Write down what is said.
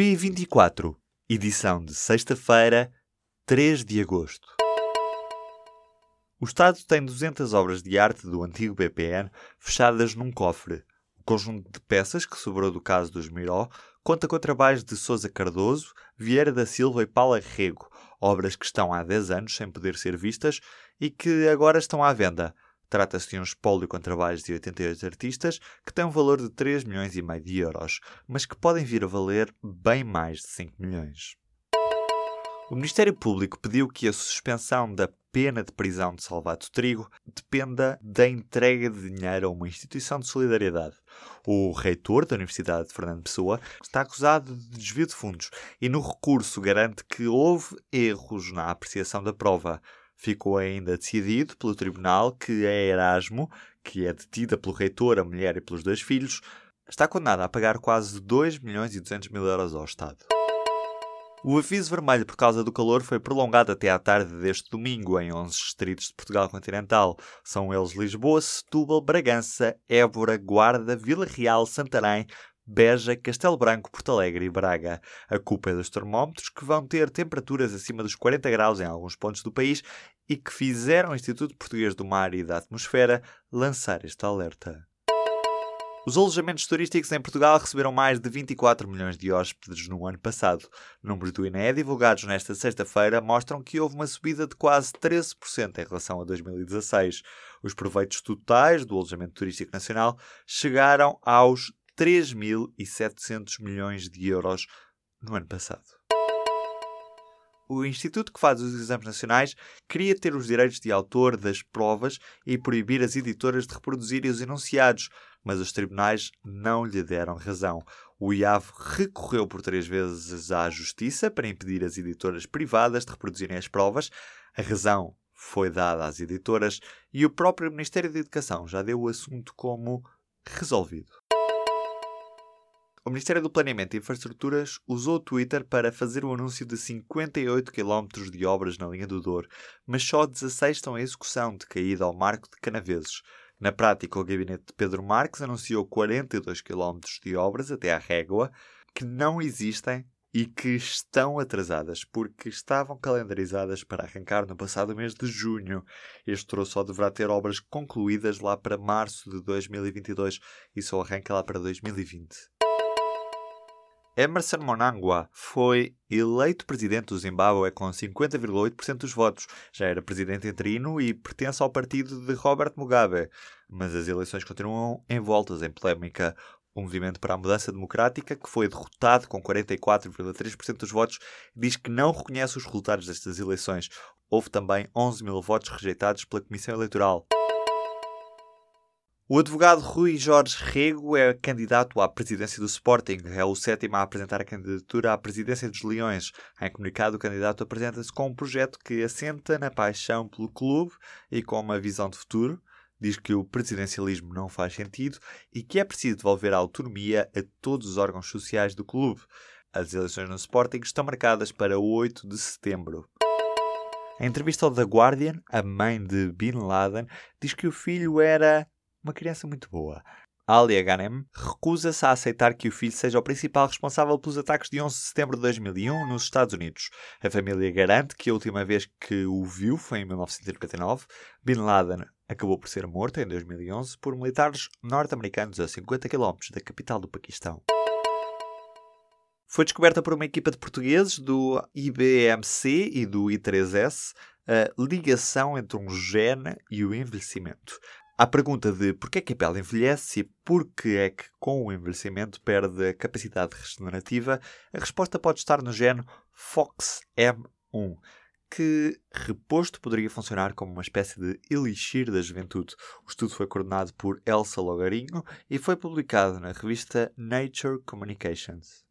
P24, edição de sexta-feira, 3 de agosto. O Estado tem 200 obras de arte do antigo BPN fechadas num cofre. O conjunto de peças que sobrou do caso dos Miró conta com trabalhos de Sousa Cardoso, Vieira da Silva e Paula Rego, obras que estão há 10 anos sem poder ser vistas e que agora estão à venda. Trata-se de um espólio com trabalhos de 88 artistas que tem um valor de 3 milhões e meio de euros, mas que podem vir a valer bem mais de 5 milhões. O Ministério Público pediu que a suspensão da pena de prisão de Salvato Trigo dependa da entrega de dinheiro a uma instituição de solidariedade. O reitor da Universidade de Fernando Pessoa está acusado de desvio de fundos e no recurso garante que houve erros na apreciação da prova. Ficou ainda decidido pelo tribunal que a Erasmo, que é detida pelo reitor, a mulher e pelos dois filhos, está condenada a pagar quase 2 milhões e 200 mil euros ao Estado. O aviso vermelho por causa do calor foi prolongado até à tarde deste domingo em 11 distritos de Portugal continental. São eles Lisboa, Setúbal, Bragança, Évora, Guarda, Vila Real, Santarém, Beja, Castelo Branco, Porto Alegre e Braga. A culpa é dos termómetros que vão ter temperaturas acima dos 40 graus em alguns pontos do país e que fizeram o Instituto Português do Mar e da Atmosfera lançar este alerta. Os alojamentos turísticos em Portugal receberam mais de 24 milhões de hóspedes no ano passado. Números do INE divulgados nesta sexta-feira mostram que houve uma subida de quase 13% em relação a 2016. Os proveitos totais do alojamento turístico nacional chegaram aos 3.700 milhões de euros no ano passado. O instituto que faz os exames nacionais queria ter os direitos de autor das provas e proibir as editoras de reproduzirem os enunciados, mas os tribunais não lhe deram razão. O IAV recorreu por três vezes à Justiça para impedir as editoras privadas de reproduzirem as provas. A razão foi dada às editoras e o próprio Ministério da Educação já deu o assunto como resolvido. O Ministério do Planeamento e Infraestruturas usou o Twitter para fazer o anúncio de 58 km de obras na linha do Douro, mas só 16 estão em execução, de caída ao Marco de Canaveses. Na prática, o gabinete de Pedro Marques anunciou 42 km de obras até à régua que não existem e que estão atrasadas, porque estavam calendarizadas para arrancar no passado mês de junho. Este troço só deverá ter obras concluídas lá para março de 2022 e só arranca lá para 2020. Emerson Mnangagwa foi eleito presidente do Zimbábue com 50,8% dos votos. Já era presidente interino e pertence ao partido de Robert Mugabe. Mas as eleições continuam envoltas em polémica. O Movimento para a Mudança Democrática, que foi derrotado com 44,3% dos votos, diz que não reconhece os resultados destas eleições. Houve também 11 mil votos rejeitados pela Comissão Eleitoral. O advogado Rui Jorge Rego é candidato à presidência do Sporting. É o sétimo a apresentar a candidatura à presidência dos Leões. Em comunicado, o candidato apresenta-se com um projeto que assenta na paixão pelo clube e com uma visão de futuro. Diz que o presidencialismo não faz sentido e que é preciso devolver a autonomia a todos os órgãos sociais do clube. As eleições no Sporting estão marcadas para 8 de setembro. Em entrevista ao The Guardian, a mãe de Bin Laden diz que o filho era uma criança muito boa. Ali Ghanem recusa-se a aceitar que o filho seja o principal responsável pelos ataques de 11 de setembro de 2001 nos Estados Unidos. A família garante que a última vez que o viu foi em 1999. Bin Laden acabou por ser morto em 2011 por militares norte-americanos a 50 km da capital do Paquistão. Foi descoberta por uma equipa de portugueses do IBMC e do I3S a ligação entre um gene e o envelhecimento. À pergunta de porquê é que a pele envelhece e porquê é que com o envelhecimento perde a capacidade regenerativa, a resposta pode estar no gene FOXM1, que reposto poderia funcionar como uma espécie de elixir da juventude. O estudo foi coordenado por Elsa Logarinho e foi publicado na revista Nature Communications.